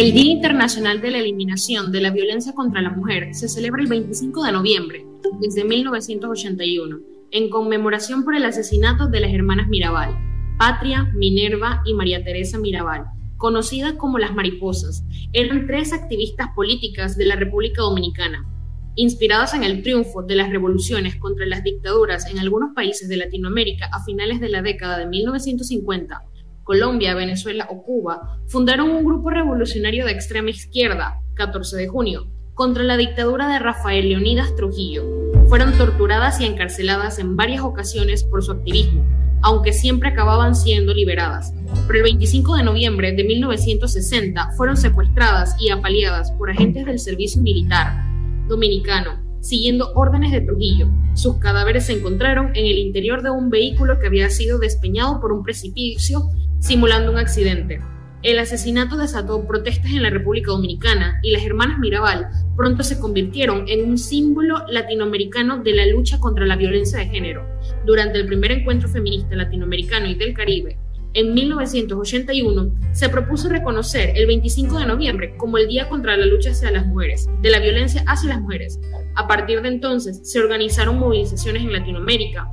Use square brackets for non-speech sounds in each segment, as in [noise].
El Día Internacional de la Eliminación de la Violencia contra la Mujer se celebra el 25 de noviembre, desde 1981, en conmemoración por el asesinato de las hermanas Mirabal, Patria, Minerva y María Teresa Mirabal, conocidas como las mariposas. Eran tres activistas políticas de la República Dominicana. Inspiradas en el triunfo de las revoluciones contra las dictaduras en algunos países de Latinoamérica a finales de la década de 1950, Colombia, Venezuela o Cuba, fundaron un grupo revolucionario de extrema izquierda, 14 de junio, contra la dictadura de Rafael Leonidas Trujillo. Fueron torturadas y encarceladas en varias ocasiones por su activismo, aunque siempre acababan siendo liberadas. Pero el 25 de noviembre de 1960 fueron secuestradas y apaleadas por agentes del servicio militar dominicano, siguiendo órdenes de Trujillo. Sus cadáveres se encontraron en el interior de un vehículo que había sido despeñado por un precipicio simulando un accidente. El asesinato desató protestas en la República Dominicana y las hermanas Mirabal pronto se convirtieron en un símbolo latinoamericano de la lucha contra la violencia de género. Durante el primer encuentro feminista latinoamericano y del Caribe, en 1981, se propuso reconocer el 25 de noviembre como el Día contra la lucha hacia las mujeres, de la violencia hacia las mujeres. A partir de entonces, se organizaron movilizaciones en Latinoamérica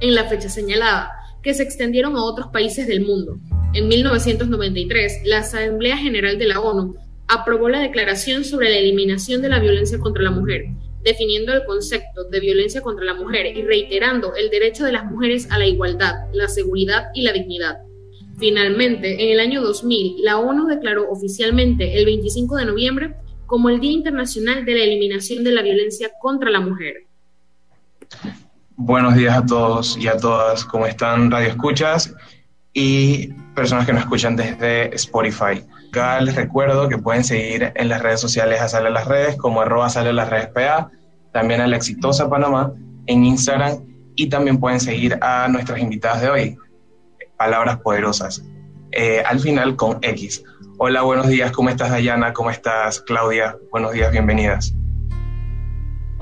en la fecha señalada, que se extendieron a otros países del mundo. En 1993, la Asamblea General de la ONU aprobó la Declaración sobre la Eliminación de la Violencia contra la Mujer, definiendo el concepto de violencia contra la mujer y reiterando el derecho de las mujeres a la igualdad, la seguridad y la dignidad. Finalmente, en el año 2000, la ONU declaró oficialmente el 25 de noviembre como el Día Internacional de la Eliminación de la Violencia contra la Mujer. Buenos días a todos y a todas, ¿cómo están Radio Escuchas y personas que nos escuchan desde Spotify? Acá les recuerdo que pueden seguir en las redes sociales a Sale las Redes como arroba Sale las Redes PA, también a la Exitosa Panamá en Instagram y también pueden seguir a nuestras invitadas de hoy, Palabras Poderosas, eh, al final con X. Hola, buenos días, ¿cómo estás Dayana? ¿Cómo estás Claudia? Buenos días, bienvenidas.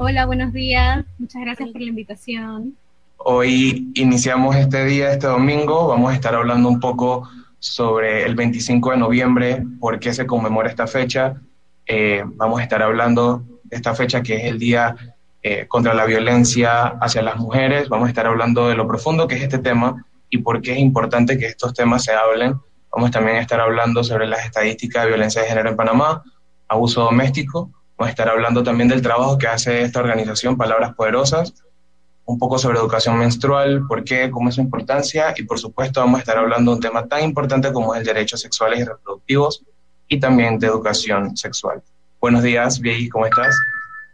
Hola, buenos días. Muchas gracias por la invitación. Hoy iniciamos este día, este domingo. Vamos a estar hablando un poco sobre el 25 de noviembre, por qué se conmemora esta fecha. Eh, vamos a estar hablando de esta fecha que es el Día eh, contra la Violencia hacia las Mujeres. Vamos a estar hablando de lo profundo que es este tema y por qué es importante que estos temas se hablen. Vamos también a estar hablando sobre las estadísticas de violencia de género en Panamá, abuso doméstico Vamos a estar hablando también del trabajo que hace esta organización, Palabras Poderosas, un poco sobre educación menstrual, por qué, cómo es su importancia, y por supuesto vamos a estar hablando de un tema tan importante como es el derechos sexuales y reproductivos, y también de educación sexual. Buenos días, Viegi, ¿cómo estás?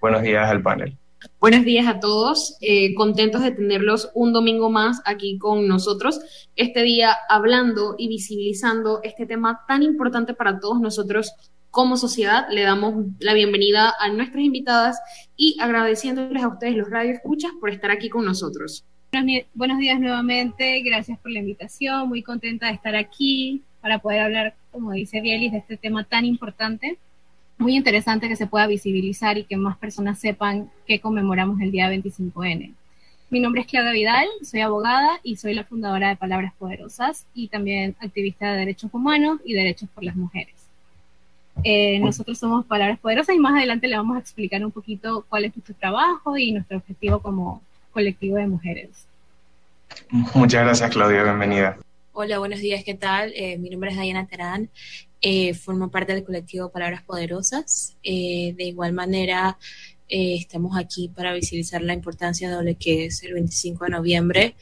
Buenos días al panel. Buenos días a todos, eh, contentos de tenerlos un domingo más aquí con nosotros, este día hablando y visibilizando este tema tan importante para todos nosotros como sociedad le damos la bienvenida a nuestras invitadas y agradeciéndoles a ustedes los radio escuchas por estar aquí con nosotros. Buenos días nuevamente, gracias por la invitación, muy contenta de estar aquí para poder hablar, como dice Bielis, de este tema tan importante. Muy interesante que se pueda visibilizar y que más personas sepan que conmemoramos el día 25N. Mi nombre es Claudia Vidal, soy abogada y soy la fundadora de Palabras Poderosas y también activista de derechos humanos y derechos por las mujeres. Eh, nosotros somos Palabras Poderosas y más adelante le vamos a explicar un poquito cuál es nuestro trabajo y nuestro objetivo como colectivo de mujeres. Muchas gracias, Claudia. Bienvenida. Hola, buenos días. ¿Qué tal? Eh, mi nombre es Diana Terán. Eh, formo parte del colectivo Palabras Poderosas. de igual manera, estamos aquí para visibilizar la importancia de lo que es el 25 de noviembre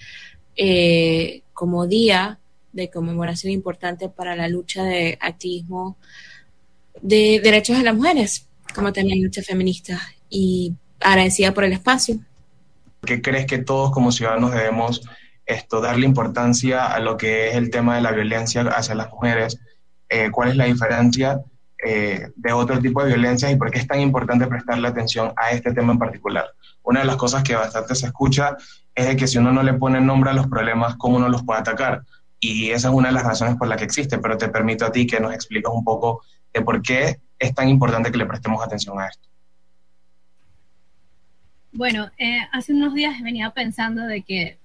como día de conmemoración importante para la lucha de activismo de derechos de las mujeres, como también lucha feminista, y agradecida por el espacio. ¿Qué crees que todos como ciudadanos debemos esto, darle importancia a lo que es el tema de la violencia hacia las mujeres? Eh, ¿Cuál es la diferencia eh, de otro tipo de violencias y por qué es tan importante prestarle atención a este tema en particular? Una de las cosas que bastante se escucha es de que si uno no le pone nombre a los problemas, ¿cómo uno los puede atacar? Y esa es una de las razones por las que existe, pero te permito a ti que nos expliques un poco de por qué es tan importante que le prestemos atención a esto. Bueno, eh, hace unos días venía pensando de que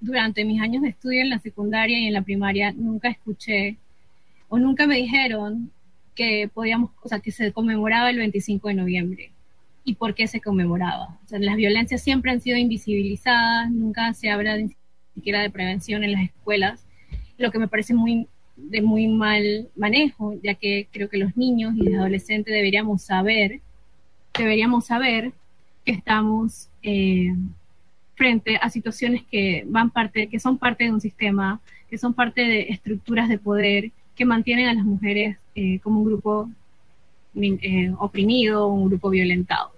durante mis años de estudio en la secundaria y en la primaria nunca escuché o nunca me dijeron que podíamos, o sea, que se conmemoraba el 25 de noviembre y por qué se conmemoraba. O sea, las violencias siempre han sido invisibilizadas, nunca se habla ni siquiera de prevención en las escuelas, lo que me parece muy de muy mal manejo, ya que creo que los niños y los adolescentes deberíamos saber, deberíamos saber que estamos eh, frente a situaciones que van parte, que son parte de un sistema, que son parte de estructuras de poder que mantienen a las mujeres eh, como un grupo eh, oprimido, un grupo violentado.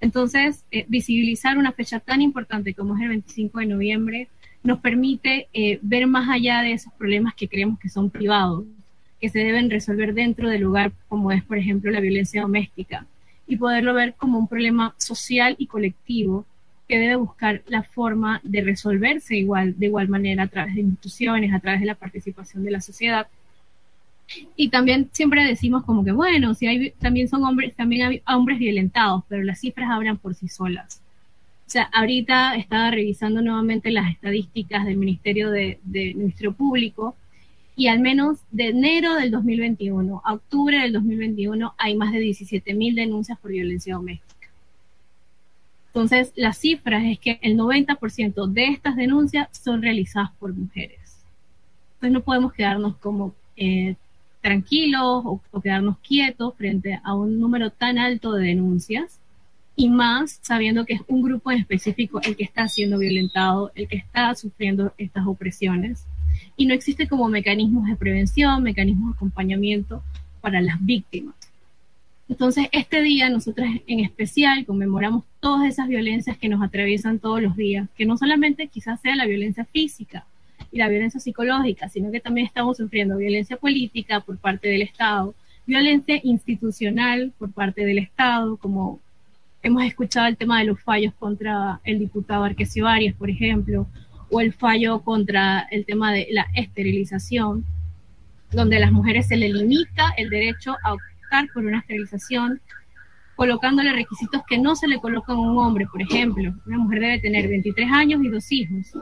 Entonces, visibilizar una fecha tan importante como es el 25 de noviembre nos permite ver más allá de esos problemas que creemos que son privados, que se deben resolver dentro del lugar, como es, por ejemplo, la violencia doméstica, y poderlo ver como un problema social y colectivo que debe buscar la forma de resolverse igual, de igual manera a través de instituciones, a través de la participación de la sociedad. Y también siempre decimos como que, bueno, si hay, también son hombres, también hay hombres violentados, pero las cifras hablan por sí solas. O sea, ahorita estaba revisando nuevamente las estadísticas del Ministerio de, del Ministerio Público y al menos de enero del 2021 a octubre del 2021 hay más de 17.000 denuncias por violencia doméstica. Entonces, las cifras es que el 90% de estas denuncias son realizadas por mujeres. Entonces, no podemos quedarnos como eh, tranquilos o, quedarnos quietos frente a un número tan alto de denuncias y más sabiendo que es un grupo en específico el que está siendo violentado, el que está sufriendo estas opresiones. Y no existe como mecanismos de prevención, mecanismos de acompañamiento para las víctimas. Entonces, este día nosotros en especial conmemoramos todas esas violencias que nos atraviesan todos los días, que no solamente quizás sea la violencia física y la violencia psicológica, sino que también estamos sufriendo violencia política por parte del Estado, violencia institucional por parte del Estado, como hemos escuchado el tema de los fallos contra el diputado Arquesio Arias, por ejemplo, o el fallo contra el tema de la esterilización, donde a las mujeres se les limita el derecho a por una esterilización, colocándole requisitos que no se le colocan a un hombre. Por ejemplo, una mujer debe tener 23 años y dos hijos,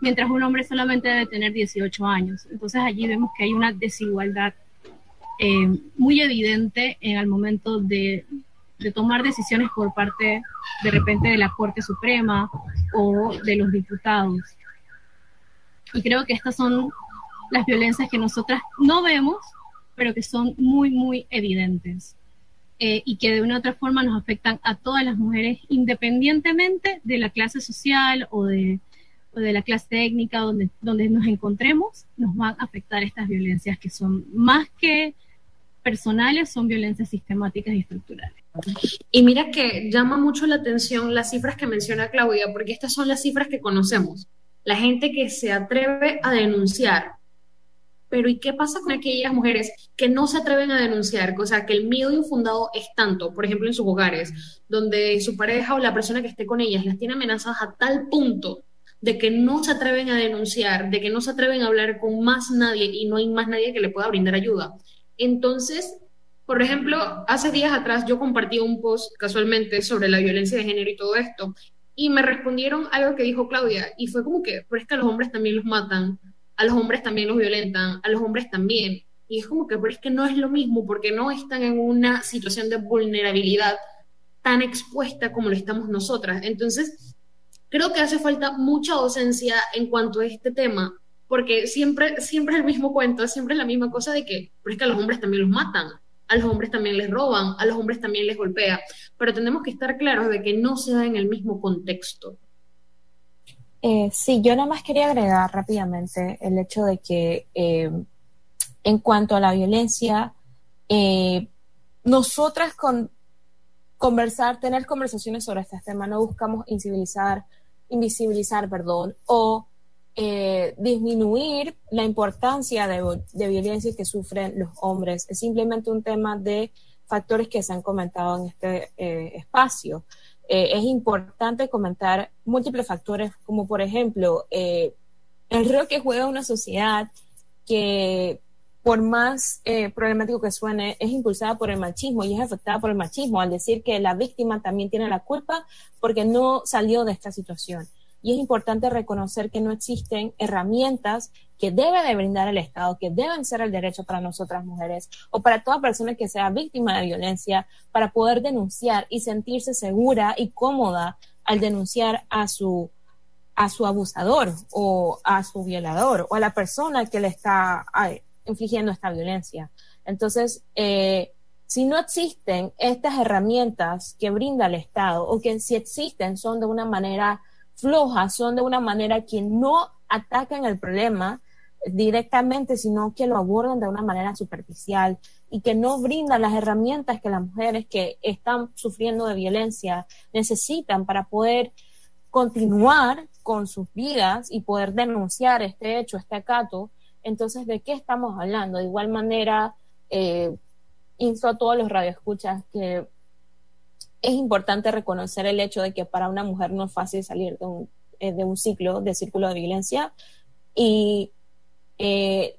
mientras un hombre solamente debe tener 18 años. Entonces allí vemos que hay una desigualdad eh, muy evidente en el momento de, de tomar decisiones por parte de repente de la Corte Suprema o de los diputados. Y creo que estas son las violencias que nosotras no vemos pero que son muy, muy evidentes eh, y que de una u otra forma nos afectan a todas las mujeres independientemente de la clase social o de, de la clase técnica donde, donde nos encontremos, nos van a afectar estas violencias que son más que personales, son violencias sistemáticas y estructurales. Y mira que llama mucho la atención las cifras que menciona Claudia, porque estas son las cifras que conocemos. La gente que se atreve a denunciar pero ¿y qué pasa con aquellas mujeres que no se atreven a denunciar? O sea, que el miedo infundado es tanto, por ejemplo, en sus hogares, donde su pareja o la persona que esté con ellas las tiene amenazadas a tal punto de que no se atreven a denunciar, de que no se atreven a hablar con más nadie y no hay más nadie que le pueda brindar ayuda. Entonces, por ejemplo, hace días atrás yo compartí un post casualmente sobre la violencia de género y todo esto, y me respondieron algo que dijo Claudia, y fue como que, pero es que a los hombres también los matan, a los hombres también los violentan, a los hombres también. Y es como que, pero es que no es lo mismo, porque no están en una situación de vulnerabilidad tan expuesta como lo estamos nosotras. Entonces, creo que hace falta mucha docencia en cuanto a este tema, porque siempre, siempre el mismo cuento, siempre es la misma cosa de que, pero es que a los hombres también los matan, a los hombres también les roban, a los hombres también les golpea, pero tenemos que estar claros de que no se da en el mismo contexto. Eh, sí, yo nada más quería agregar rápidamente el hecho de que eh, en cuanto a la violencia, eh, nosotras con conversar, tener conversaciones sobre este tema, no buscamos incivilizar, invisibilizar, perdón, o disminuir la importancia de, violencia que sufren los hombres. Es simplemente un tema de factores que se han comentado en este espacio. Eh, es importante comentar múltiples factores, como por ejemplo, eh, el rol que juega una sociedad que, por más eh, problemático que suene, es impulsada por el machismo y es afectada por el machismo, al decir que la víctima también tiene la culpa porque no salió de esta situación. Y es importante reconocer que no existen herramientas que debe de brindar el Estado, que deben ser el derecho para nosotras mujeres o para toda persona que sea víctima de violencia para poder denunciar y sentirse segura y cómoda al denunciar a su a su abusador o a su violador o a la persona que le está infligiendo esta violencia. Entonces, eh, si no existen estas herramientas que brinda el Estado o que si existen son de una manera floja, son de una manera que no atacan el problema directamente, sino que lo abordan de una manera superficial y que no brindan las herramientas que las mujeres que están sufriendo de violencia necesitan para poder continuar con sus vidas y poder denunciar este hecho, este acato. Entonces, ¿de qué estamos hablando? De igual manera, eh, insto a todos los radioescuchas que es importante reconocer el hecho de que para una mujer no es fácil salir de un, eh, de un ciclo, de círculo de violencia y eh,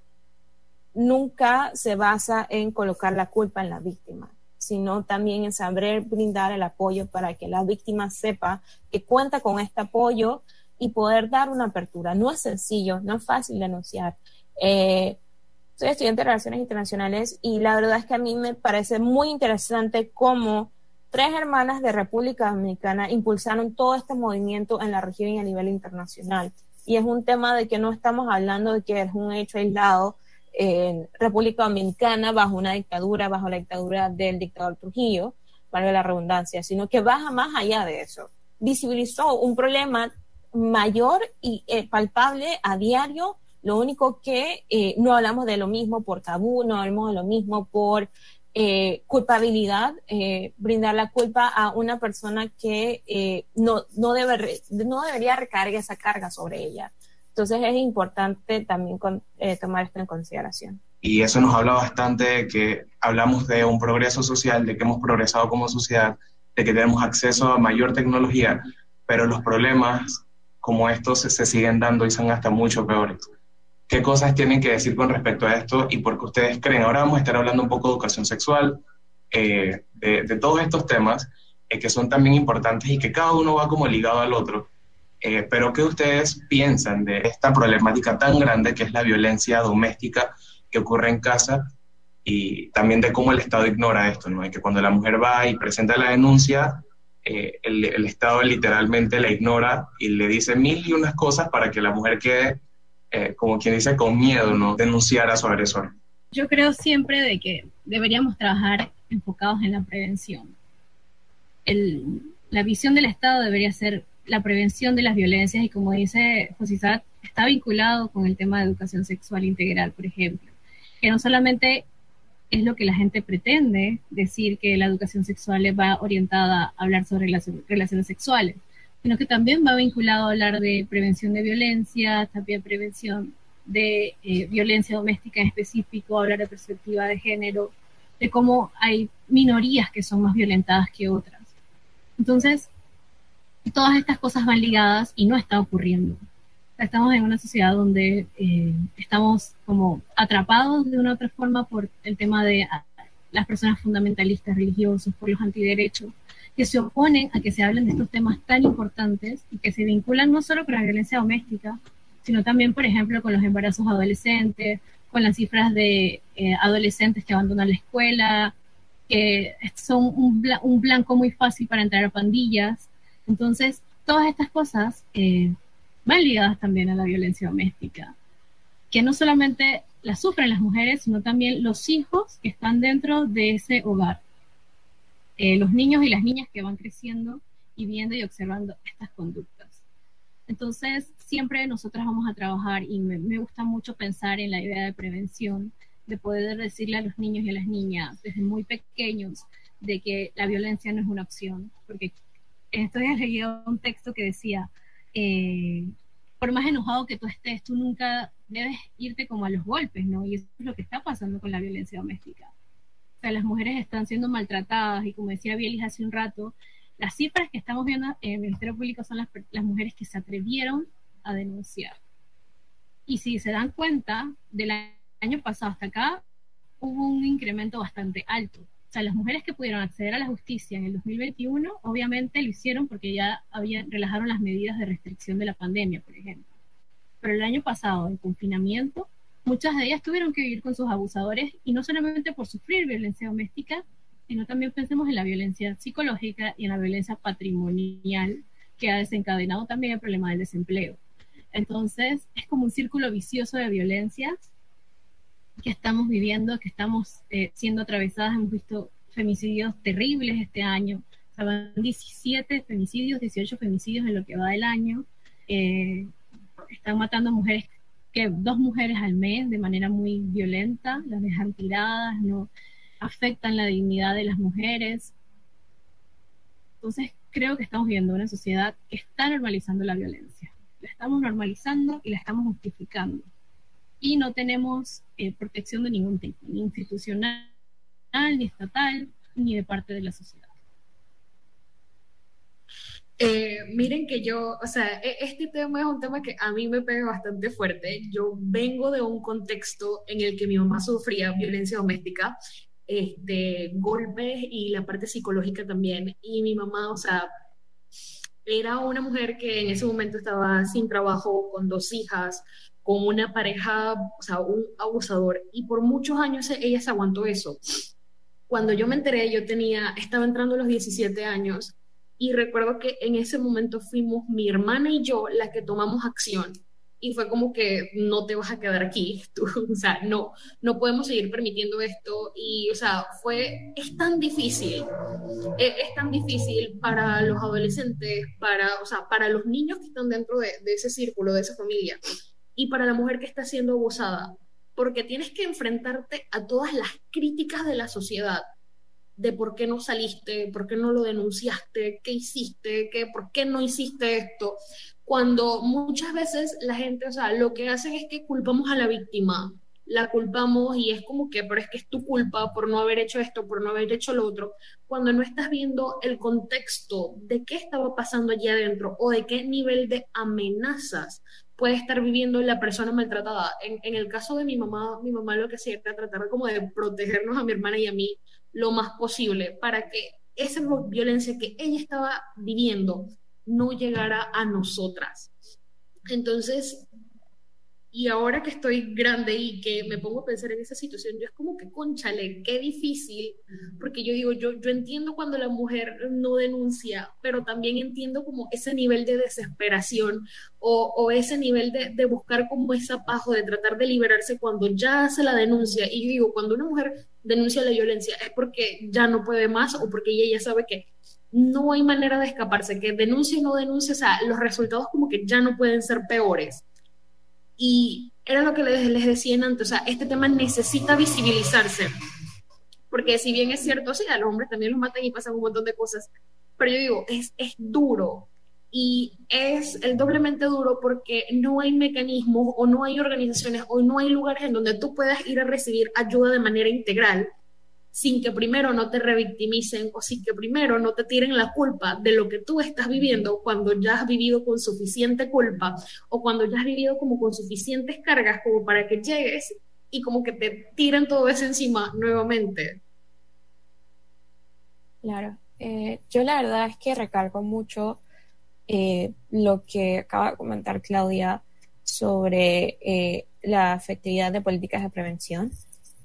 nunca se basa en colocar la culpa en la víctima, sino también en saber brindar el apoyo para que la víctima sepa que cuenta con este apoyo y poder dar una apertura. No es sencillo, no es fácil denunciar. Eh, soy estudiante de Relaciones Internacionales y la verdad es que a mí me parece muy interesante cómo tres hermanas de República Dominicana impulsaron todo este movimiento en la región y a nivel internacional. Y es un tema de que no estamos hablando de que es un hecho aislado en República Dominicana bajo una dictadura, bajo la dictadura del dictador Trujillo, valga la redundancia, sino que baja más allá de eso. Visibilizó un problema mayor y eh, palpable a diario lo único que eh, no hablamos de lo mismo por tabú, no hablamos de lo mismo por eh, culpabilidad, eh, brindar la culpa a una persona que no, no, debe, no debería recargar esa carga sobre ella. Entonces es importante también tomar esto en consideración. Y eso nos habla bastante de que hablamos de un progreso social, de que hemos progresado como sociedad, de que tenemos acceso a mayor tecnología, pero los problemas como estos se, se siguen dando y son hasta mucho peores qué cosas tienen que decir con respecto a esto y por qué ustedes creen. Ahora vamos a estar hablando un poco de educación sexual, eh, de, todos estos temas eh, que son también importantes y que cada uno va como ligado al otro. Eh, pero ¿qué ustedes piensan de esta problemática tan grande que es la violencia doméstica que ocurre en casa y también de cómo el Estado ignora esto, ¿no? que cuando la mujer va y presenta la denuncia, el, el Estado literalmente la ignora y le dice mil y unas cosas para que la mujer quede eh, como quien dice, con miedo, ¿no? Denunciar a su agresor. Yo creo siempre de que deberíamos trabajar enfocados en la prevención. la visión del Estado debería ser la prevención de las violencias y como dice José está vinculado con el tema de educación sexual integral, por ejemplo, que no solamente es lo que la gente pretende decir que la educación sexual va orientada a hablar sobre las relaciones sexuales, sino que también va vinculado a hablar de prevención de violencia, también prevención de eh, violencia doméstica en específico, hablar de perspectiva de género, de cómo hay minorías que son más violentadas que otras. Entonces, todas estas cosas van ligadas y no está ocurriendo. Estamos en una sociedad donde eh, estamos como atrapados de una u otra forma por el tema de ah, las personas fundamentalistas religiosos, por los antiderechos, que se oponen a que se hablen de estos temas tan importantes y que se vinculan no solo con la violencia doméstica, sino también, por ejemplo, con los embarazos adolescentes, con las cifras de eh, adolescentes que abandonan la escuela, que son un, blanco muy fácil para entrar a pandillas. Entonces, todas estas cosas eh, van ligadas también a la violencia doméstica, que no solamente la sufren las mujeres, sino también los hijos que están dentro de ese hogar. Eh, los niños y las niñas que van creciendo y viendo y observando estas conductas. Entonces, siempre nosotras vamos a trabajar y me, gusta mucho pensar en la idea de prevención, de poder decirle a los niños y a las niñas desde muy pequeños de que la violencia no es una opción, porque esto ya leído un texto que decía, eh, por más enojado que tú estés, tú nunca debes irte como a los golpes, ¿no? Y eso es lo que está pasando con la violencia doméstica las mujeres están siendo maltratadas y como decía Bielis hace un rato, las cifras que estamos viendo en el Ministerio Público son las, las mujeres que se atrevieron a denunciar. Y si se dan cuenta, del año pasado hasta acá hubo un incremento bastante alto. O sea, las mujeres que pudieron acceder a la justicia en el 2021, obviamente lo hicieron porque ya habían, relajaron las medidas de restricción de la pandemia, por ejemplo. pero el año pasado, en confinamiento, muchas de ellas tuvieron que vivir con sus abusadores y no solamente por sufrir violencia doméstica, sino también pensemos en la violencia psicológica y en la violencia patrimonial que ha desencadenado también el problema del desempleo. Entonces, es como un círculo vicioso de violencia que estamos viviendo, que estamos eh, siendo atravesadas. Hemos visto femicidios terribles este año. O sea, 17 femicidios, 18 femicidios en lo que va del año. Eh, están matando mujeres, que dos mujeres al mes de manera muy violenta, las dejan tiradas, no afectan la dignidad de las mujeres. Entonces, creo que estamos viviendo una sociedad que está normalizando la violencia. La estamos normalizando y la estamos justificando. Y no tenemos eh, protección de ningún tipo, ni institucional, ni estatal, ni de parte de la sociedad. Eh, miren que yo, o sea, e, este tema es un tema que a mí me pega bastante fuerte. Yo vengo de un contexto en el que mi mamá sufría violencia doméstica, este, golpes y la parte psicológica también. Y mi mamá, o sea, era una mujer que en ese momento estaba sin trabajo, con dos hijas, con una pareja, o sea, un abusador. Y por muchos años ella se aguantó eso. Cuando yo me enteré, yo tenía, estaba entrando a los 17 años y recuerdo que en ese momento fuimos mi hermana y yo la que tomamos acción. Y fue como que no te vas a quedar aquí, [laughs] tú, o sea, no, no podemos seguir permitiendo esto. Y, o sea, fue, es tan difícil, es, es tan difícil para los adolescentes, para, o sea, para los niños que están dentro de, de ese círculo, de esa familia, y para la mujer que está siendo abusada, porque tienes que enfrentarte a todas las críticas de la sociedad de por qué no saliste, por qué no lo denunciaste, qué hiciste, qué, por qué no hiciste esto, cuando muchas veces la gente, o sea, lo que hacen es que culpamos a la víctima, la culpamos y es como que, pero es que es tu culpa por no haber hecho esto, por no haber hecho lo otro, cuando no estás viendo el contexto de qué estaba pasando allí adentro o de qué nivel de amenazas puede estar viviendo la persona maltratada. En, en el caso de mi mamá, mi mamá lo que hacía era tratar como de protegernos a mi hermana y a mí lo más posible para que esa violencia que ella estaba viviendo no llegara a nosotras. Entonces, y ahora que estoy grande y que me pongo a pensar en esa situación, yo es como que, conchale, qué difícil, porque yo digo, yo, yo entiendo cuando la mujer no denuncia, pero también entiendo como ese nivel de desesperación o, o ese nivel de, de, buscar como esa paz o de tratar de liberarse cuando ya hace la denuncia. Y yo digo, cuando una mujer denuncia la violencia es porque ya no puede más o porque ella ya sabe que no hay manera de escaparse, que denuncie o no denuncie, o sea, los resultados como que ya no pueden ser peores. Y era lo que les, les decía antes, o sea, este tema necesita visibilizarse, porque si bien es cierto, sí, a los hombres también los matan y pasan un montón de cosas, pero yo digo, es, es duro. Y es el doblemente duro porque no hay mecanismos o no hay organizaciones o no hay lugares en donde tú puedas ir a recibir ayuda de manera integral sin que primero no te revictimicen o sin que primero no te tiren la culpa de lo que tú estás viviendo cuando ya has vivido con suficiente culpa o cuando ya has vivido como con suficientes cargas como para que llegues y como que te tiren todo eso encima nuevamente. Claro, eh, yo la verdad es que recargo mucho eh, lo que acaba de comentar Claudia sobre eh, la efectividad de políticas de prevención.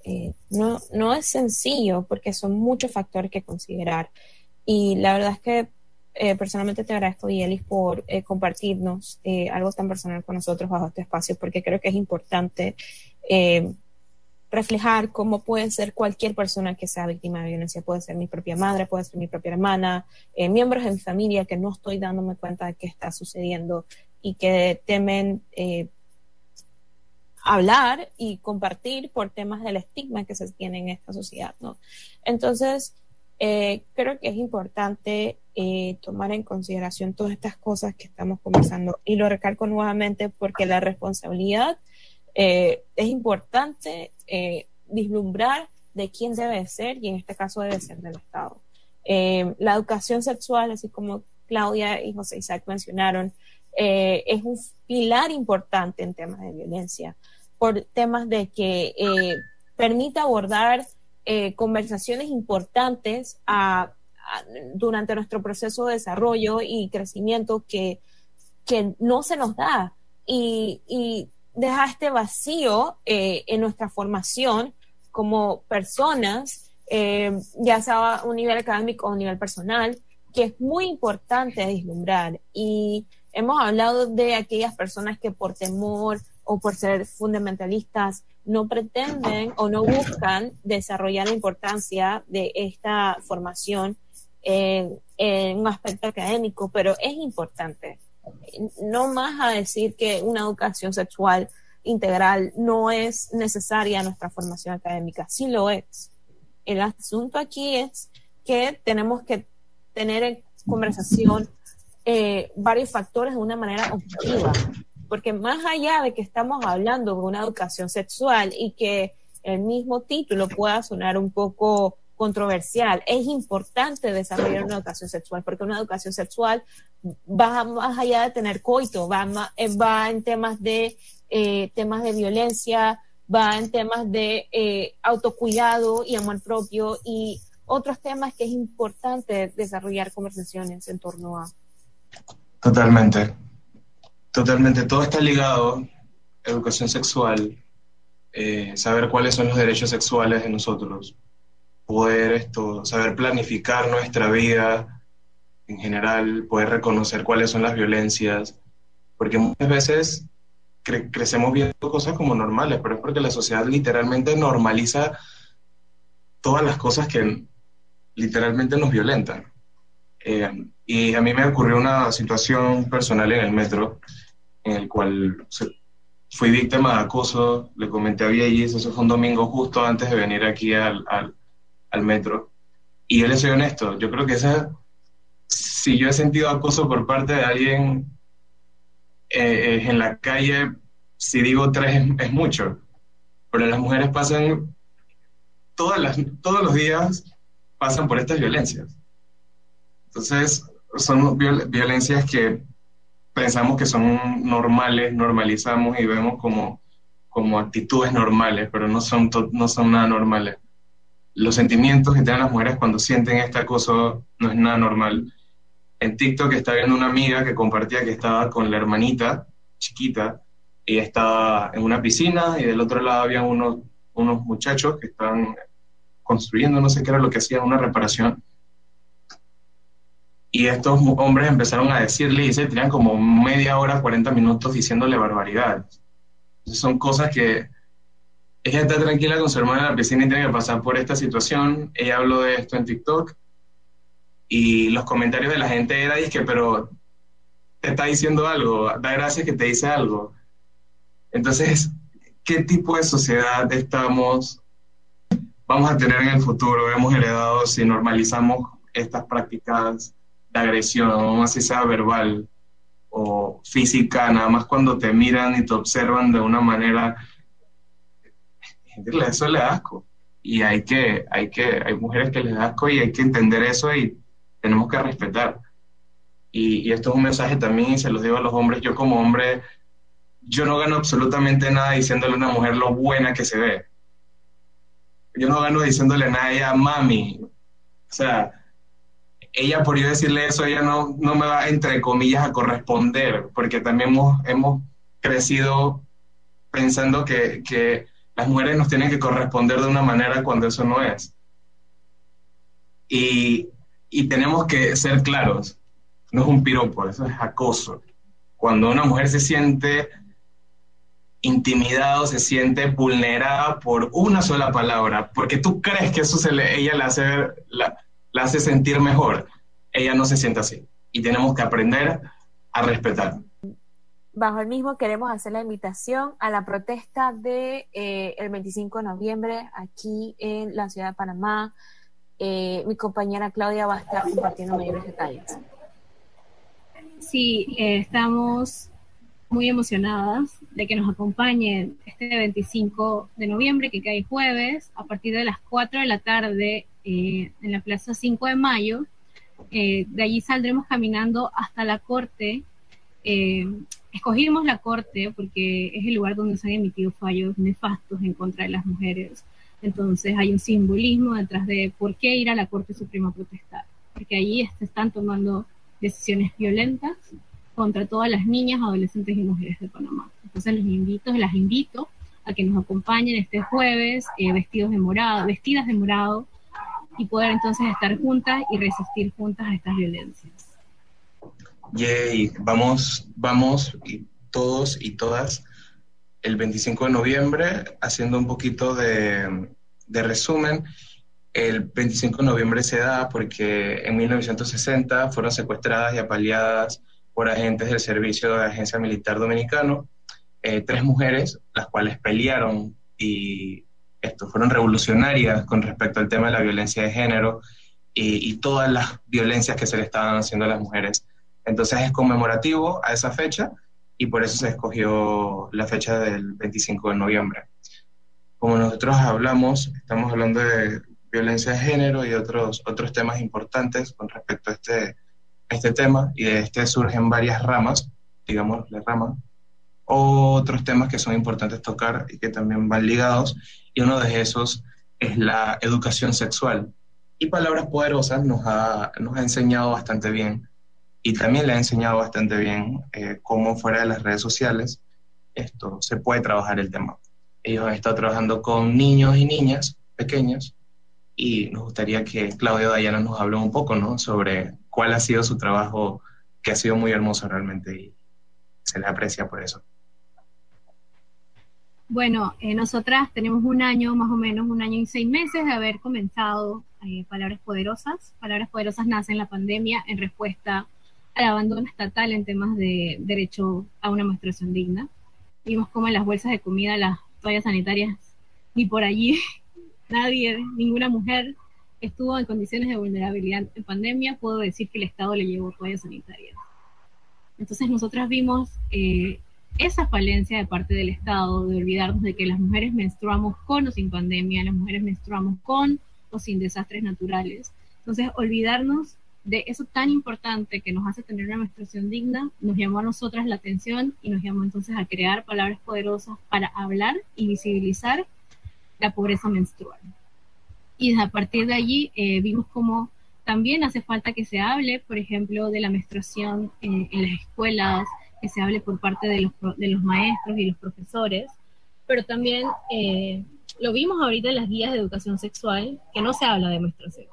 Eh, no, no es sencillo porque son muchos factores que considerar. Y la verdad es que eh, personalmente te agradezco, Yelis, por eh, compartirnos algo tan personal con nosotros bajo este espacio, porque creo que es importante reflejar cómo puede ser cualquier persona que sea víctima de violencia. Puede ser mi propia madre, puede ser mi propia hermana, miembros de mi familia que no estoy dándome cuenta de qué está sucediendo y que temen hablar y compartir por temas del estigma que se tiene en esta sociedad, ¿no? Entonces, eh, creo que es importante eh, tomar en consideración todas estas cosas que estamos conversando y lo recalco nuevamente porque la responsabilidad eh, es importante eh, vislumbrar de quién debe ser y en este caso debe ser del Estado. La educación sexual, así como Claudia y José Isaac mencionaron, es un pilar importante en temas de violencia, por temas de que eh, permite abordar eh, conversaciones importantes durante nuestro proceso de desarrollo y crecimiento que, que no se nos da y, deja este vacío eh, en nuestra formación como personas, eh, ya sea a un nivel académico o a un nivel personal, que es muy importante deslumbrar. Y hemos hablado de aquellas personas que por temor o por ser fundamentalistas no pretenden o no buscan desarrollar la importancia de esta formación en, en un aspecto académico, pero es importante no más a decir que una educación sexual integral no es necesaria en nuestra formación académica, sí lo es. El asunto aquí es que tenemos que tener en conversación eh, varios factores de una manera objetiva, porque más allá de que estamos hablando de una educación sexual y que el mismo título pueda sonar un poco controversial. Es importante desarrollar una educación sexual, porque una educación sexual va más allá de tener coito, va, eh, va en temas de, eh, temas de violencia, va en temas de eh, autocuidado y amor propio y otros temas que es importante desarrollar conversaciones en torno a. Totalmente, totalmente. Todo está ligado, educación sexual, saber cuáles son los derechos sexuales de nosotros, poder esto, saber planificar nuestra vida en general, poder reconocer cuáles son las violencias, porque muchas veces crecemos viendo cosas como normales, pero es porque la sociedad literalmente normaliza todas las cosas que literalmente nos violentan. Eh, y a mí me ocurrió una situación personal en el metro, en el cual fui víctima de acoso, le comenté a Viellis, eso fue un domingo justo antes de venir aquí al, al metro. Y yo le soy honesto, yo creo que esa, si yo he sentido acoso por parte de alguien eh, en la calle, si digo tres es, mucho, pero las mujeres pasan, todas las, todos los días pasan por estas violencias. Entonces, son violencias que pensamos que son normales, normalizamos y vemos como, como actitudes normales, pero no son, no son nada normales los sentimientos que tienen las mujeres cuando sienten este acoso no es nada normal. En TikTok está viendo una amiga que compartía que estaba con la hermanita chiquita, y estaba en una piscina y del otro lado había unos, unos muchachos que estaban construyendo, no sé qué era lo que hacían, una reparación. Y estos hombres empezaron a decirle, y se tenían como media hora, 40 minutos diciéndole barbaridades. son cosas que ella está tranquila con su hermana en la piscina y tiene que pasar por esta situación. Ella habló de esto en TikTok y los comentarios de la gente era, que pero te está diciendo algo, da gracias que te dice algo. Entonces, ¿qué tipo de sociedad estamos, vamos a tener en el futuro? Hemos heredado si normalizamos estas prácticas de agresión, así sea verbal o física, nada más cuando te miran y te observan de una manera eso le da asco. Y hay que, hay que, hay mujeres que les da asco y hay que entender eso y tenemos que respetar. Y, esto es un mensaje también, se los digo a los hombres, yo como hombre, yo no gano absolutamente nada diciéndole a una mujer lo buena que se ve. Yo no gano diciéndole nada a ella, mami. O sea, ella por yo decirle eso, ella no, no me va, entre comillas, a corresponder, porque también hemos, hemos crecido pensando que, que las mujeres nos tienen que corresponder de una manera cuando eso no es. Y, tenemos que ser claros, no es un piropo, eso es acoso. Cuando una mujer se siente intimidada o se siente vulnerada por una sola palabra, porque tú crees que eso se le, ella la hace, la, la hace sentir mejor, ella no se siente así. Y tenemos que aprender a respetar bajo el mismo queremos hacer la invitación a la protesta de eh, el 25 de noviembre aquí en la ciudad de Panamá. Eh, mi compañera Claudia va a estar compartiendo mayores detalles. Sí, eh, estamos muy emocionadas de que nos acompañen este 25 de noviembre, que cae jueves, a partir de las 4 de la tarde en la Plaza 5 de Mayo. de allí saldremos caminando hasta la Corte escogimos la Corte porque es el lugar donde se han emitido fallos nefastos en contra de las mujeres. Entonces hay un simbolismo detrás de por qué ir a la Corte Suprema a protestar, porque allí se están tomando decisiones violentas contra todas las niñas, adolescentes y mujeres de Panamá. Entonces los invito, las invito a que nos acompañen este jueves eh, vestidos de morado, vestidas de morado y poder entonces estar juntas y resistir juntas a estas violencias. Yay, vamos, vamos y todos y todas el 25 de noviembre haciendo un poquito de, de resumen. El 25 de noviembre se da porque en 1960 fueron secuestradas y apaleadas por agentes del Servicio de Agencia Militar Dominicano eh, tres mujeres, las cuales pelearon y esto, fueron revolucionarias con respecto al tema de la violencia de género y, todas las violencias que se le estaban haciendo a las mujeres. Entonces es conmemorativo a esa fecha y por eso se escogió la fecha del 25 de noviembre. Como nosotros hablamos, estamos hablando de violencia de género y otros, otros temas importantes con respecto a este, a este tema y de este surgen varias ramas, digamos, la rama otros temas que son importantes tocar y que también van ligados, y uno de esos es la educación sexual. Y Palabras Poderosas nos ha, nos ha enseñado bastante bien, y también le ha enseñado bastante bien eh, cómo fuera de las redes sociales esto se puede trabajar el tema. Ellos han estado trabajando con niños y niñas pequeños, y nos gustaría que Claudio Dayana nos hable un poco ¿no? sobre cuál ha sido su trabajo, que ha sido muy hermoso realmente y se le aprecia por eso. Bueno, eh, nosotras tenemos un año, más o menos un año y seis meses de haber comenzado eh, Palabras Poderosas. Palabras Poderosas nace en la pandemia en respuesta al abandono estatal en temas de derecho a una menstruación digna. Vimos como en las bolsas de comida, las toallas sanitarias, ni por allí [laughs] nadie, ninguna mujer estuvo en condiciones de vulnerabilidad en pandemia, puedo decir que el Estado le llevó toallas sanitarias. Entonces nosotras vimos eh, esa falencia de parte del Estado de olvidarnos de que las mujeres menstruamos con o sin pandemia, las mujeres menstruamos con o sin desastres naturales. Entonces, olvidarnos de eso tan importante que nos hace tener una menstruación digna, nos llamó a nosotras la atención y nos llamó entonces a crear palabras poderosas para hablar y visibilizar la pobreza menstrual. Y a partir de allí eh, vimos cómo también hace falta que se hable, por ejemplo, de la menstruación en las escuelas, que se hable por parte de los, de los maestros y los profesores, pero también eh, lo vimos ahorita en las guías de educación sexual, que no se habla de menstruación,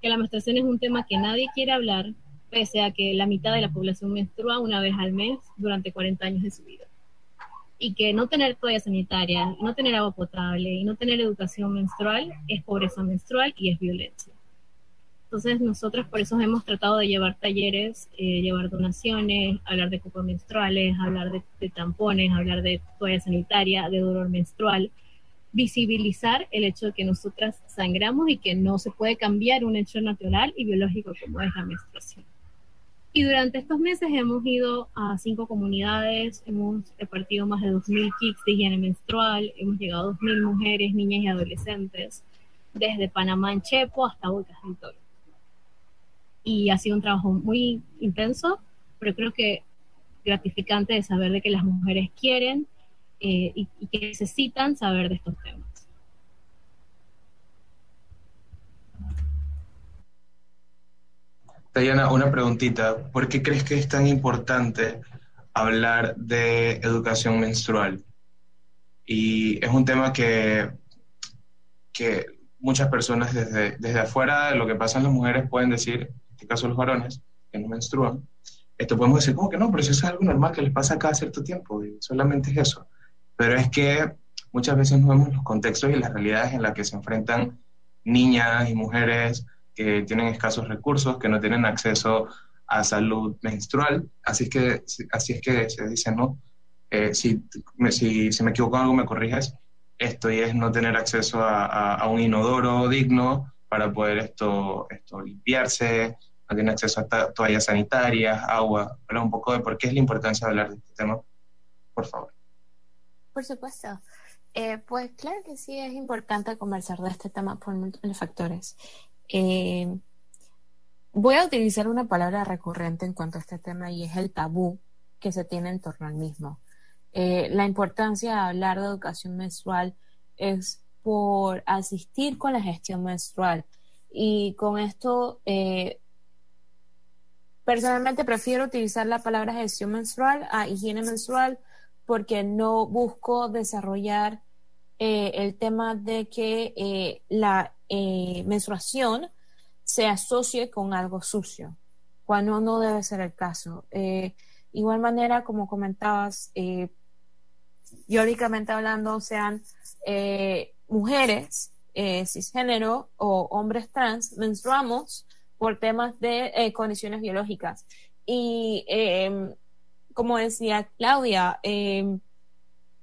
que la menstruación es un tema que nadie quiere hablar, pese a que la mitad de la población menstrua una vez al mes durante 40 años de su vida. Y que no tener toalla sanitaria, no tener agua potable y no tener educación menstrual es pobreza menstrual y es violencia. Entonces nosotros por eso hemos tratado de llevar talleres, eh, llevar donaciones, hablar de cupos menstruales, hablar de, tampones, hablar de toalla sanitaria, de dolor menstrual, visibilizar el hecho de que nosotras sangramos y que no se puede cambiar un hecho natural y biológico como es la menstruación. Y durante estos meses hemos ido a cinco comunidades, hemos repartido más de 2.000 kits de higiene menstrual, hemos llegado a 2.000 mujeres, niñas y adolescentes, desde Panamá en Chepo hasta Bocas del Toro y ha sido un trabajo muy intenso, pero creo que gratificante de saber de que las mujeres quieren eh, y, que necesitan saber de estos temas. Diana, una preguntita. ¿Por qué crees que es tan importante hablar de educación menstrual? Y es un tema que, que muchas personas desde, desde afuera de lo que pasa en las mujeres pueden decir, este caso los varones, que no menstruan, esto podemos decir, como que no? Pero eso es algo normal que les pasa cada cierto tiempo, y solamente es eso. Pero es que muchas veces no vemos los contextos y las realidades en las que se enfrentan niñas y mujeres que tienen escasos recursos, que no tienen acceso a salud menstrual. Así es que, así es que se dice, ¿no? Eh, si, si, si, me equivoco en algo, me corriges. Esto y es no tener acceso a, a, a, un inodoro digno para poder esto, esto limpiarse, no tiene acceso a toallas sanitarias, agua. Habla un poco de por qué es la importancia de hablar de este tema, por favor. Por supuesto. Eh, pues claro que sí, es importante conversar de este tema por múltiples factores. Eh, voy a utilizar una palabra recurrente en cuanto a este tema y es el tabú que se tiene en torno al mismo. Eh, la importancia de hablar de educación menstrual es por asistir con la gestión menstrual y con esto personalmente prefiero utilizar la palabra gestión menstrual a higiene menstrual porque no busco desarrollar eh, el tema de que eh, la eh, menstruación se asocie con algo sucio, cuando no debe ser el caso. igual manera, como comentabas, biológicamente hablando, sean mujeres cisgénero o hombres trans, menstruamos por temas de condiciones biológicas. Y como decía Claudia,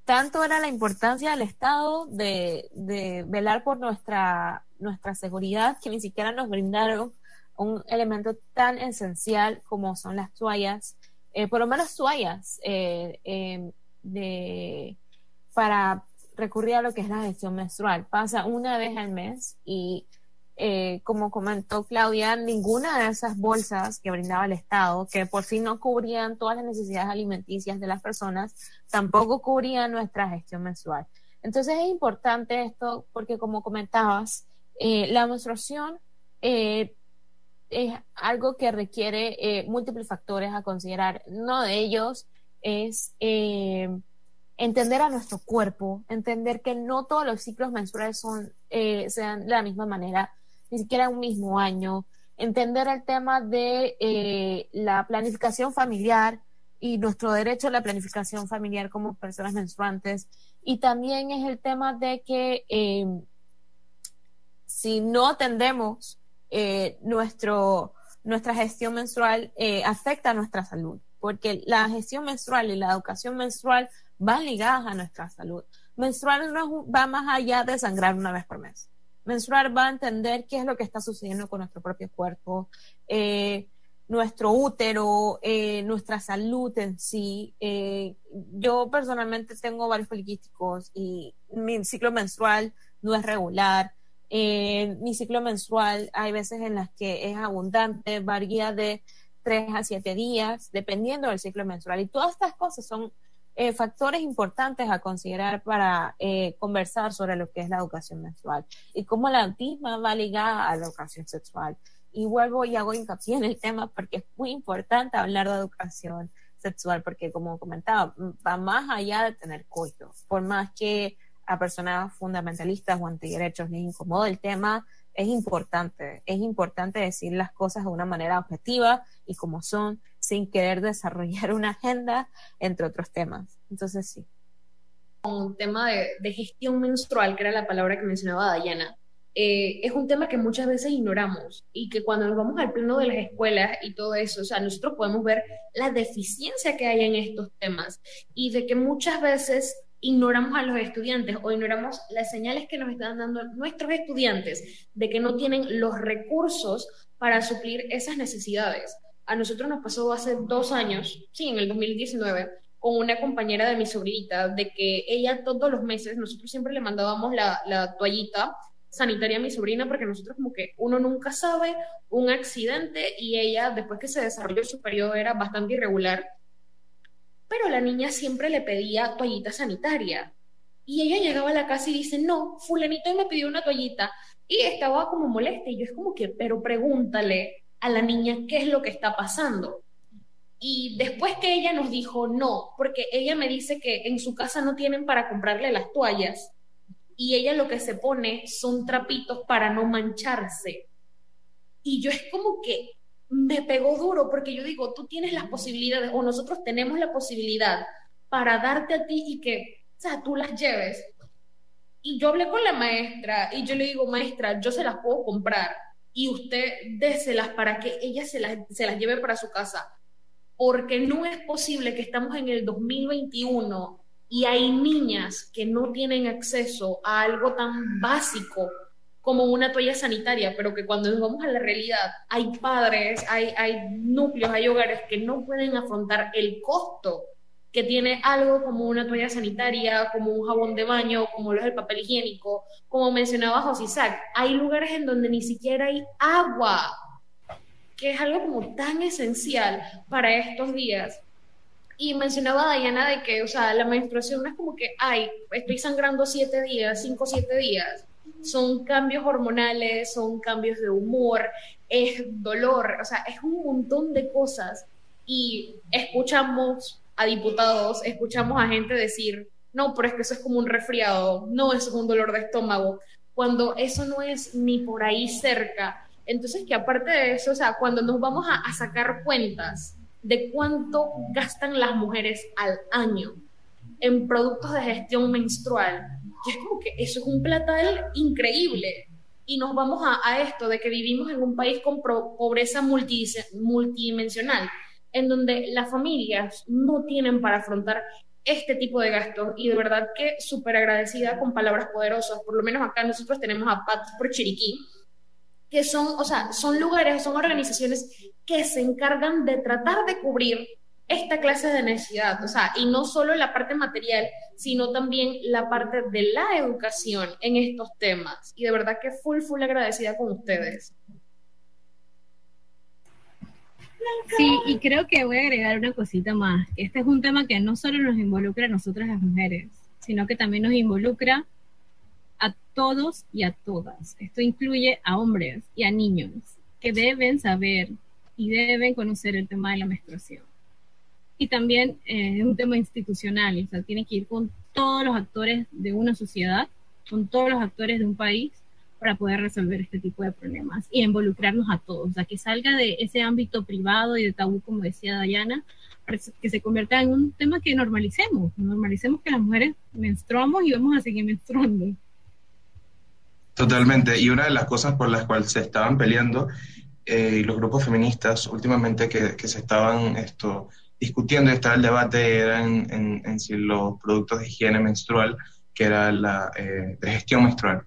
tanto era la importancia del Estado de, velar por nuestra, nuestra seguridad que ni siquiera nos brindaron un elemento tan esencial como son las toallas, eh, por lo menos toallas eh, em, de, para recurrir a lo que es la gestión menstrual. Pasa una vez al mes y eh, como comentó Claudia, ninguna de esas bolsas que brindaba el Estado, que por sí no cubrían todas las necesidades alimenticias de las personas, tampoco cubrían nuestra gestión mensual. Entonces es importante esto porque, como comentabas, eh, la menstruación eh, es algo que requiere múltiples factores a considerar. Uno de ellos es entender a nuestro cuerpo, entender que no todos los ciclos menstruales son, sean de la misma manera ni siquiera un mismo año, entender el tema de eh, la planificación familiar y nuestro derecho a la planificación familiar como personas menstruantes. Y también es el tema de que em, si no atendemos eh, nuestro, nuestra gestión menstrual, eh, afecta a nuestra salud, porque la gestión menstrual y la educación menstrual van ligadas a nuestra salud. Menstrual no va más allá de sangrar una vez por mes menstruar va a entender qué es lo que está sucediendo con nuestro propio cuerpo, eh, nuestro útero, eh, nuestra salud en sí. Eh, yo personalmente tengo varios poliquísticos y mi ciclo menstrual no es regular. mi ciclo menstrual hay veces en las que es abundante, varía de 3 a 7 días, dependiendo del ciclo menstrual. Y todas estas cosas son eh, factores importantes a considerar para eh, conversar sobre lo que es la educación menstrual y cómo la autismo va ligada a la educación sexual. Y vuelvo y hago hincapié en el tema porque es muy importante hablar de educación sexual porque como comentaba, va más allá de tener coito. Por más que a personas fundamentalistas o antiderechos les incomode el tema, es importante, es importante decir las cosas de una manera objetiva y como son, sin querer desarrollar una agenda, entre otros temas. Entonces, sí. Un tema de, gestión menstrual, que era la palabra que mencionaba Dayana, eh, es un tema que muchas veces ignoramos y que cuando nos vamos al plano de las escuelas y todo eso, o sea, nosotros podemos ver la deficiencia que hay en estos temas y de que muchas veces ignoramos a los estudiantes o ignoramos las señales que nos están dando nuestros estudiantes de que no tienen los recursos para suplir esas necesidades. A nosotros nos pasó hace dos años, sí, en el 2019, con una compañera de mi sobrinita, de que ella todos los meses, nosotros siempre le mandábamos la, toallita sanitaria a mi sobrina porque nosotros como que uno nunca sabe un accidente y ella después que se desarrolló su periodo era bastante irregular pero la niña siempre le pedía toallita sanitaria. Y ella llegaba a la casa y dice, no, fulanito me pidió una toallita. Y estaba como molesta. Y yo es como que, pero pregúntale a la niña qué es lo que está pasando. Y después que ella nos dijo no, porque ella me dice que en su casa no tienen para comprarle las toallas. Y ella lo que se pone son trapitos para no mancharse. Y yo es como que, me pegó duro porque yo digo, tú tienes las posibilidades o nosotros tenemos la posibilidad para darte a ti y que, sea, tú las lleves. Y yo hablé con la maestra y yo le digo, maestra, yo se las puedo comprar y usted déselas para que ella se las, se las lleve para su casa. Porque no es posible que estamos en el 2021 y hay niñas que no tienen acceso a algo tan básico como una toalla sanitaria, pero que cuando nos vamos a la realidad, hay padres, hay, núcleos, hay hogares que no pueden afrontar el costo que tiene algo como una toalla sanitaria, como un jabón de baño, como lo es el papel higiénico, como mencionaba José Isaac, hay lugares en donde ni siquiera hay agua, que es algo como tan esencial para estos días. Y mencionaba Diana de que, o sea, la menstruación no es como que, ay, estoy sangrando siete días, cinco, siete días son cambios hormonales, son cambios de humor, es dolor, o sea, es un montón de cosas y escuchamos a diputados, escuchamos a gente decir, no, pero es que eso es como un resfriado, no, eso es un dolor de estómago, cuando eso no es ni por ahí cerca. Entonces, que aparte de eso, o sea, cuando nos vamos a, sacar cuentas de cuánto gastan las mujeres al año en productos de gestión menstrual, y es como que eso es un platal increíble. Y nos vamos a, a esto de que vivimos en un país con pobreza multidimensional en donde las familias no tienen para afrontar este tipo de gastos y de verdad que súper agradecida con palabras poderosas, por lo menos acá nosotros tenemos a Pat por Chiriquí, que son, o sea, son lugares, son organizaciones que se encargan de tratar de cubrir esta clase de necesidad, o sea, y no solo la parte material, sino también la parte de la educación en estos temas. Y de verdad que full, full agradecida con ustedes. Sí, y creo que voy a agregar una cosita más. Este es un tema que no solo nos involucra a nosotras las mujeres, sino que también nos involucra a todos y a todas. Esto incluye a hombres y a niños que deben saber y deben conocer el tema de la menstruación. Y también eh, es un tema institucional, o sea, tiene que ir con todos los actores de una sociedad, con todos los actores de un país, para poder resolver este tipo de problemas y involucrarnos a todos, o sea, que salga de ese ámbito privado y de tabú, como decía Dayana, que se convierta en un tema que normalicemos, normalicemos que las mujeres menstruamos y vamos a seguir menstruando. Totalmente, y una de las cosas por las cuales se estaban peleando eh, los grupos feministas últimamente que, que, se estaban esto, discutiendo y estaba el debate era en, si los productos de higiene menstrual, que era la eh, de gestión menstrual,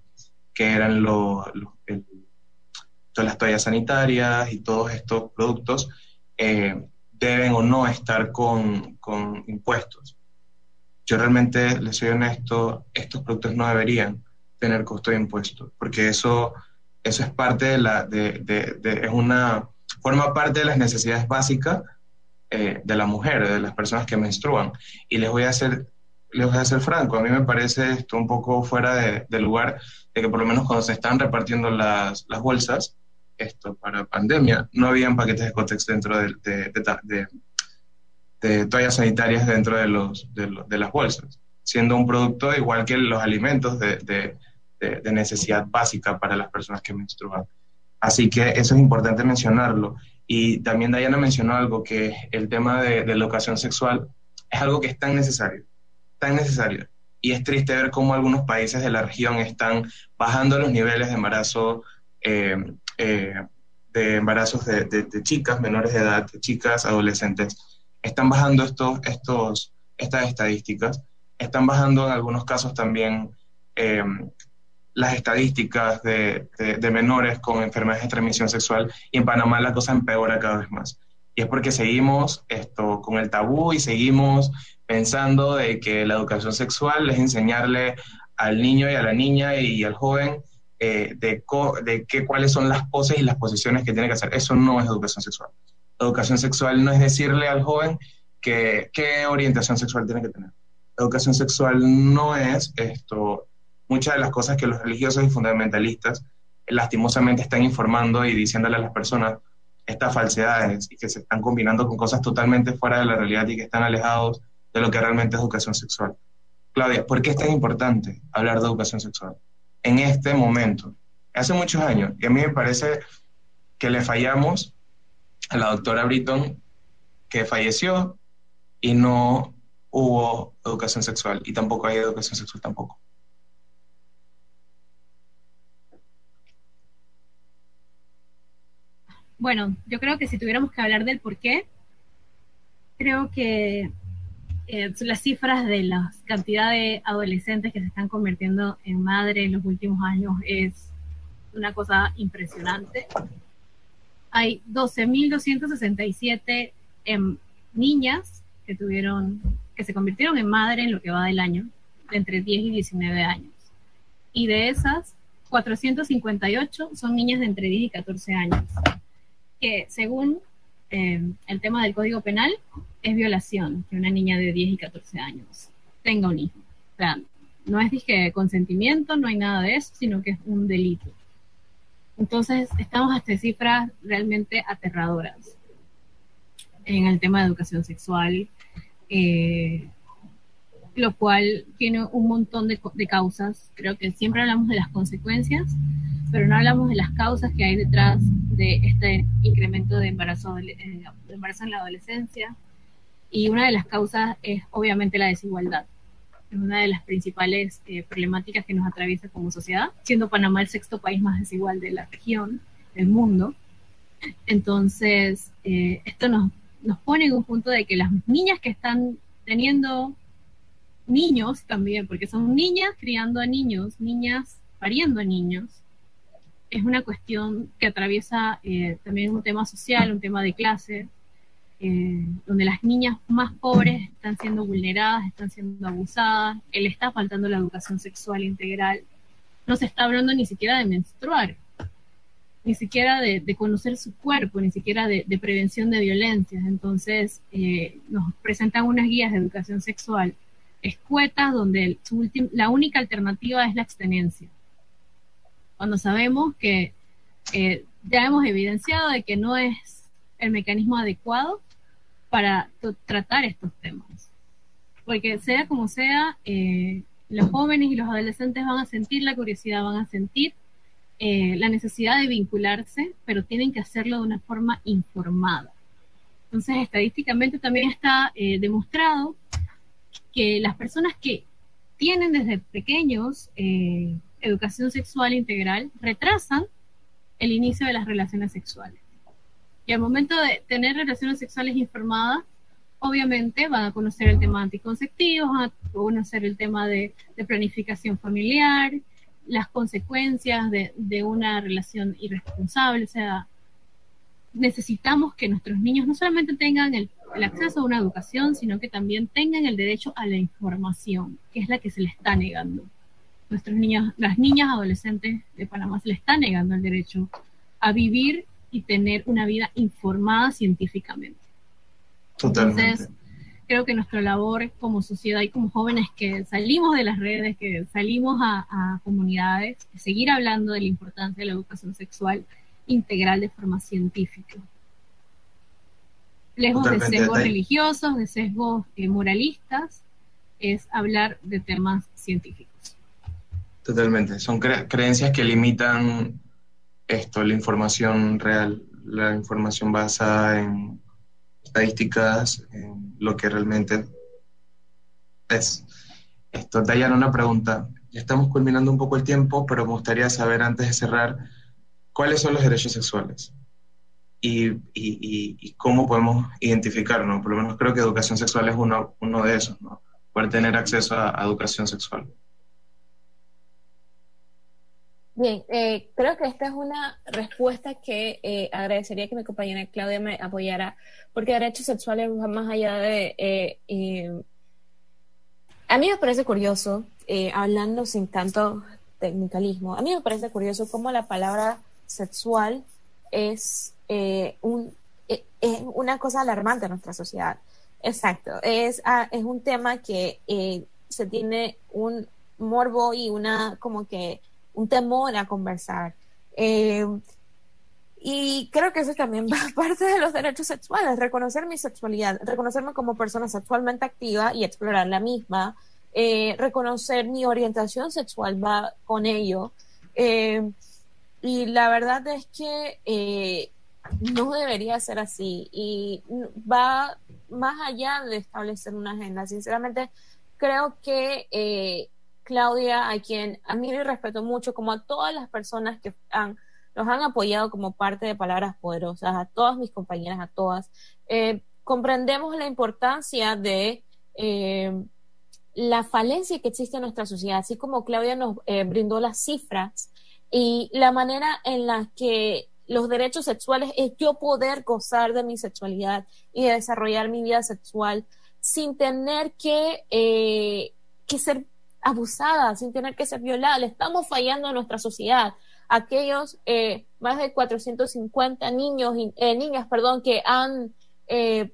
que eran los, todas las toallas sanitarias y todos estos productos, eh, deben o no estar con, con, impuestos. Yo realmente, les soy honesto, estos productos no deberían tener costo de impuestos, porque eso, eso es parte de la, de, de, es una, forma parte de las necesidades básicas eh, de la mujer, de las personas que menstruan. Y les voy a hacer les voy a ser franco, a mí me parece esto un poco fuera de, lugar, de que por lo menos cuando se están repartiendo las, las bolsas, esto para pandemia, no habían paquetes de Cotex dentro de, de, toallas sanitarias dentro de, los, de, las bolsas, siendo un producto igual que los alimentos de, necesidad básica para las personas que menstruan. Así que eso es importante mencionarlo. Y también Dayana mencionó algo, que el tema de, la educación sexual es algo que es tan necesario tan necesario. Y es triste ver cómo algunos países de la región están bajando los niveles de embarazo, eh, eh, de embarazos de, chicas menores de edad, de chicas adolescentes. Están bajando estos, estos, estas estadísticas. Están bajando en algunos casos también eh, las estadísticas de, de, menores con enfermedades de transmisión sexual y en Panamá la cosa empeora cada vez más. Y es porque seguimos esto con el tabú y seguimos pensando de que la educación sexual es enseñarle al niño y a la niña y al joven eh, de, de qué, cuáles son las poses y las posiciones que tiene que hacer. Eso no es educación sexual. Educación sexual no es decirle al joven que, qué orientación sexual tiene que tener. Educación sexual no es esto, muchas de las cosas que los religiosos y fundamentalistas lastimosamente están informando y diciéndole a las personas estas falsedades y que se están combinando con cosas totalmente fuera de la realidad y que están alejados de lo que realmente es educación sexual. Claudia, ¿por qué es tan importante hablar de educación sexual en este momento? Hace muchos años, y a mí me parece que le fallamos a la doctora Britton, que falleció y no hubo educación sexual, y tampoco hay educación sexual tampoco. Bueno, yo creo que si tuviéramos que hablar del por qué, creo que eh, las cifras de la cantidad de adolescentes que se están convirtiendo en madre en los últimos años es una cosa impresionante. Hay 12.267 em, niñas que tuvieron, que se convirtieron en madre en lo que va del año, entre 10 y 19 años. Y de esas, 458 son niñas de entre 10 y 14 años, que según em, el tema del Código Penal, es violación que una niña de 10 y 14 años tenga un hijo. O sea, no es dije consentimiento, no hay nada de eso, sino que es un delito. Entonces, estamos hasta cifras realmente aterradoras en el tema de educación sexual, eh, lo cual tiene un montón de, causas. Creo que siempre hablamos de las consecuencias, pero no hablamos de las causas que hay detrás de este incremento de embarazo, eh, de embarazo en la adolescencia. Y una de las causas es obviamente la desigualdad. Es una de las principales eh, problemáticas que nos atraviesa como sociedad, siendo Panamá el sexto país más desigual de la región, del mundo. Entonces, esto nos nos pone en un punto de que las niñas que están teniendo niños también, porque son niñas criando a niños, niñas pariendo a niños, es una cuestión que atraviesa eh, también un tema social, un tema de clase, eh, donde las niñas más pobres están siendo vulneradas, están siendo abusadas, le está faltando la educación sexual integral, no se está hablando ni siquiera de menstruar, ni siquiera de, conocer su cuerpo, ni siquiera de, prevención de violencias. Entonces, eh, nos presentan unas guías de educación sexual escuetas donde la única alternativa es la abstenencia. Cuando sabemos que eh, ya hemos evidenciado de que no es el mecanismo adecuado para tratar estos temas. Porque sea como sea, eh, los jóvenes y los adolescentes van a sentir la curiosidad, van a sentir eh, la necesidad de vincularse, pero tienen que hacerlo de una forma informada. Entonces, estadísticamente también está eh, demostrado que las personas que tienen desde pequeños eh, educación sexual integral retrasan el inicio de las relaciones sexuales. Y al momento de tener relaciones sexuales informadas, obviamente van a conocer el tema anticonceptivos, van a conocer el tema de planificación familiar, las consecuencias de, una relación irresponsable. O sea, necesitamos que nuestros niños no solamente tengan el, acceso a una educación, sino que también tengan el derecho a la información, que es la que se les está negando. Nuestros niños, las niñas adolescentes de Panamá se les está negando el derecho a vivir y tener una vida informada científicamente. Totalmente creo que nuestra labor como sociedad y como jóvenes que salimos de las redes, que salimos a, comunidades, es seguir hablando de la importancia de la educación sexual integral de forma científica. Lejos de sesgos religiosos, de sesgos eh, moralistas, es hablar de temas científicos. Totalmente, son creencias que limitan esto, la información real, la información basada en estadísticas, en lo que realmente es. Esto, Dayan, una pregunta. Ya estamos culminando un poco el tiempo, pero me gustaría saber antes de cerrar, ¿cuáles son los derechos sexuales? Y, y, cómo podemos identificarnos. Por lo menos creo que educación sexual es uno, uno de esos, ¿no? Poder tener acceso a educación sexual. Bien, eh, creo que esta es una respuesta que eh, agradecería que mi compañera Claudia me apoyara, porque derechos sexuales va más allá de... Eh, a mí me parece curioso, hablando sin tanto tecnicalismo, a mí me parece curioso cómo la palabra sexual es, un, es una cosa alarmante en nuestra sociedad. Exacto, es, ah, es un tema que se tiene un morbo y una como que un temor a conversar. Eh, y creo que eso también va [laughs] parte de los derechos sexuales, reconocer mi sexualidad, reconocerme como persona sexualmente activa y explorar la misma, eh, reconocer mi orientación sexual va con ello. Eh, y la verdad es que no debería ser así y va más allá de establecer una agenda. Sinceramente, creo que Claudia, a quien admiro y respeto mucho, como a todas las personas que han, nos han apoyado como parte de Palabras Poderosas, a todas mis compañeras, a todas. Eh, comprendemos la importancia de eh, la falencia que existe en nuestra sociedad, así como Claudia nos eh, brindó las cifras y la manera en la que los derechos sexuales es yo poder gozar de mi sexualidad y desarrollar mi vida sexual sin tener que, que ser abusada, sin tener que ser violada. Le estamos fallando a nuestra sociedad. Aquellos eh, más de 450 niños, eh, niñas, perdón, que han eh,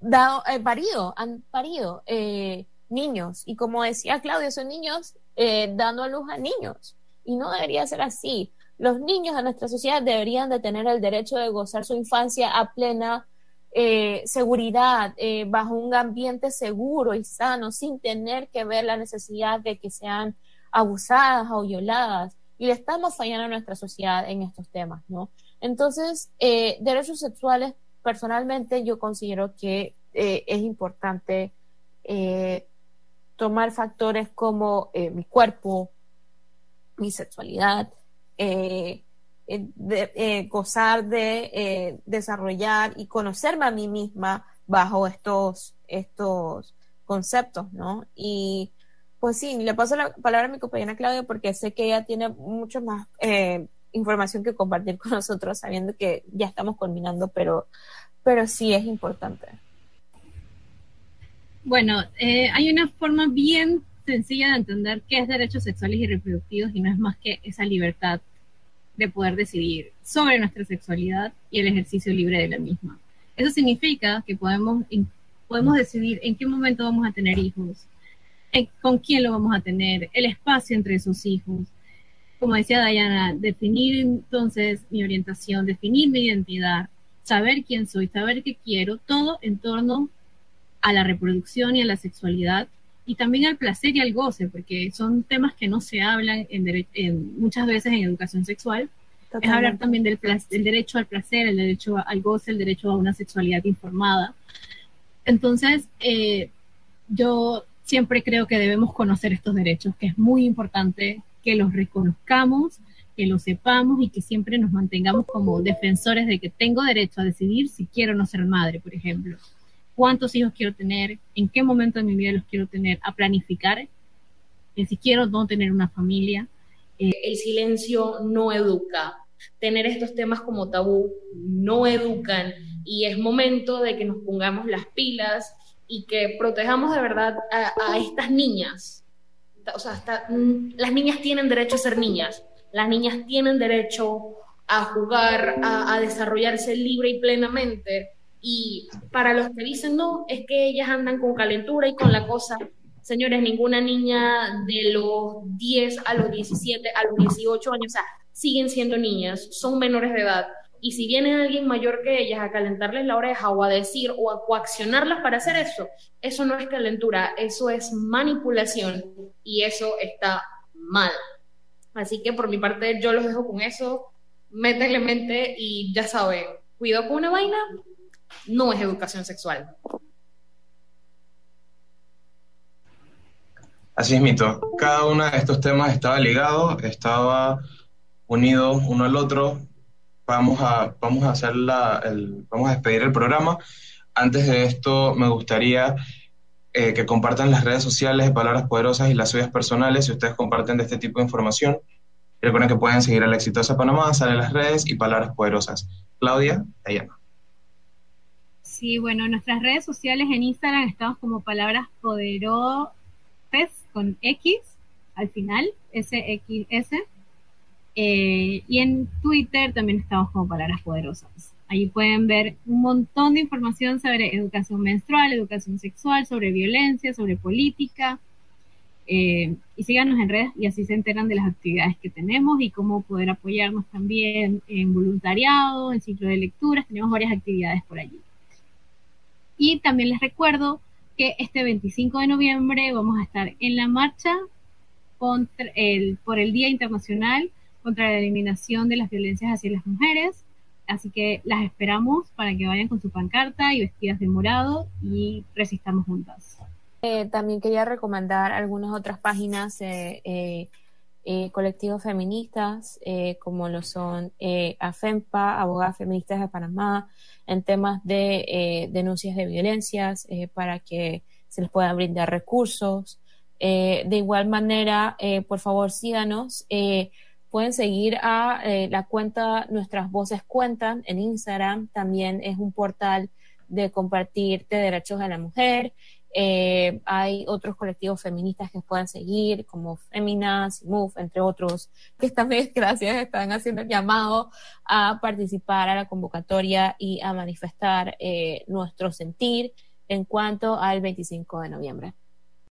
dado, parido, han parido niños. Y como decía Claudia, son niños dando a luz a niños. Y no debería ser así. los niños de nuestra sociedad deberían de tener el derecho de gozar su infancia a plena eh, seguridad, eh, bajo un ambiente seguro y sano, sin tener que ver la necesidad de que sean abusadas o violadas. Y le estamos fallando a nuestra sociedad en estos temas, ¿no? Entonces, eh, derechos sexuales, personalmente, yo considero que es importante tomar factores como mi cuerpo, mi sexualidad, eh, eh, eh, gozar de eh, desarrollar y conocerme a mí misma bajo estos, estos conceptos, ¿no? Y pues sí, le paso la palabra a mi compañera Claudia porque sé que ella tiene mucho más información que compartir con nosotros, sabiendo que ya estamos culminando, pero, pero sí es importante. Bueno, hay una forma bien sencilla de entender qué es derechos sexuales y reproductivos y no es más que esa libertad de poder decidir sobre nuestra sexualidad y el ejercicio libre de la misma. Eso significa que podemos, podemos decidir en qué momento vamos a tener hijos, con quién lo vamos a tener, el espacio entre esos hijos. Como decía Diana, definir entonces mi orientación, definir mi identidad, saber quién soy, saber qué quiero, todo en torno a la reproducción y a la sexualidad y también al placer y al goce, porque son temas que no se hablan en, muchas veces en educación sexual. Es hablar también del, derecho al placer, el derecho al goce, el derecho a una sexualidad informada. Entonces, eh, yo siempre creo que debemos conocer estos derechos, que es muy importante que los reconozcamos, que los sepamos y que siempre nos mantengamos como defensores de que tengo derecho a decidir si quiero no ser madre, por ejemplo cuántos hijos quiero tener, en qué momento de mi vida los quiero tener, a planificar, eh, si quiero no tener una familia. Eh, el silencio no educa. Tener estos temas como tabú no educan y es momento de que nos pongamos las pilas y que protejamos de verdad a, estas niñas. O sea, mm, las niñas tienen derecho a ser niñas, las niñas tienen derecho a jugar, a desarrollarse libre y plenamente y para los que dicen no, es que ellas andan con calentura y con la cosa. Señores, ninguna niña de los 10 a los 17, a los 18 años, o sea, siguen siendo niñas, son menores de edad. Y si viene alguien mayor que ellas a calentarles la oreja o a decir o a coaccionarlas para hacer eso, eso no es calentura, eso es manipulación y eso está mal. Así que por mi parte yo los dejo con eso, métanle mente y ya saben, cuidado con una vaina, no es educación sexual. Así es, Mito. Cada uno de estos temas estaba ligado, estaba unido uno al otro. Vamos a, vamos a hacer la, vamos a despedir el programa. Antes de esto, me gustaría eh, que compartan las redes sociales de Palabras Poderosas y las suyas personales si ustedes comparten de este tipo de información. Recuerden que pueden seguir a la exitosa Panamá, sale las redes y Palabras Poderosas. Claudia, Dayana. Sí, bueno, en nuestras redes sociales en Instagram estamos como palabras poderosas con X al final, SXS. Eh, y en Twitter también estamos como palabras poderosas. Ahí pueden ver un montón de información sobre educación menstrual, educación sexual, sobre violencia, sobre política. Eh, y síganos en redes y así se enteran de las actividades que tenemos y cómo poder apoyarnos también en voluntariado, en ciclo de lecturas. Tenemos varias actividades por allí. Y también les recuerdo que este 25 de noviembre vamos a estar en la marcha por el Día Internacional contra la Eliminación de las Violencias hacia las Mujeres. Así que las esperamos para que vayan con su pancarta y vestidas de morado y resistamos juntas. Eh, también quería recomendar algunas otras páginas eh, eh, eh, colectivos feministas, como lo son AFEMPA, Abogadas Feministas de Panamá, en temas de denuncias de violencias, para que se les puedan brindar recursos. de igual manera, por favor, síganos. pueden seguir a la cuenta Nuestras Voces Cuentan en Instagram. También es un portal de compartir de derechos de la mujer. Eh, hay otros colectivos feministas que puedan seguir, como Feminas, Move, entre otros, que esta [laughs] vez, gracias, están haciendo el llamado a participar a la convocatoria y a manifestar eh, nuestro sentir en cuanto al 25 de noviembre.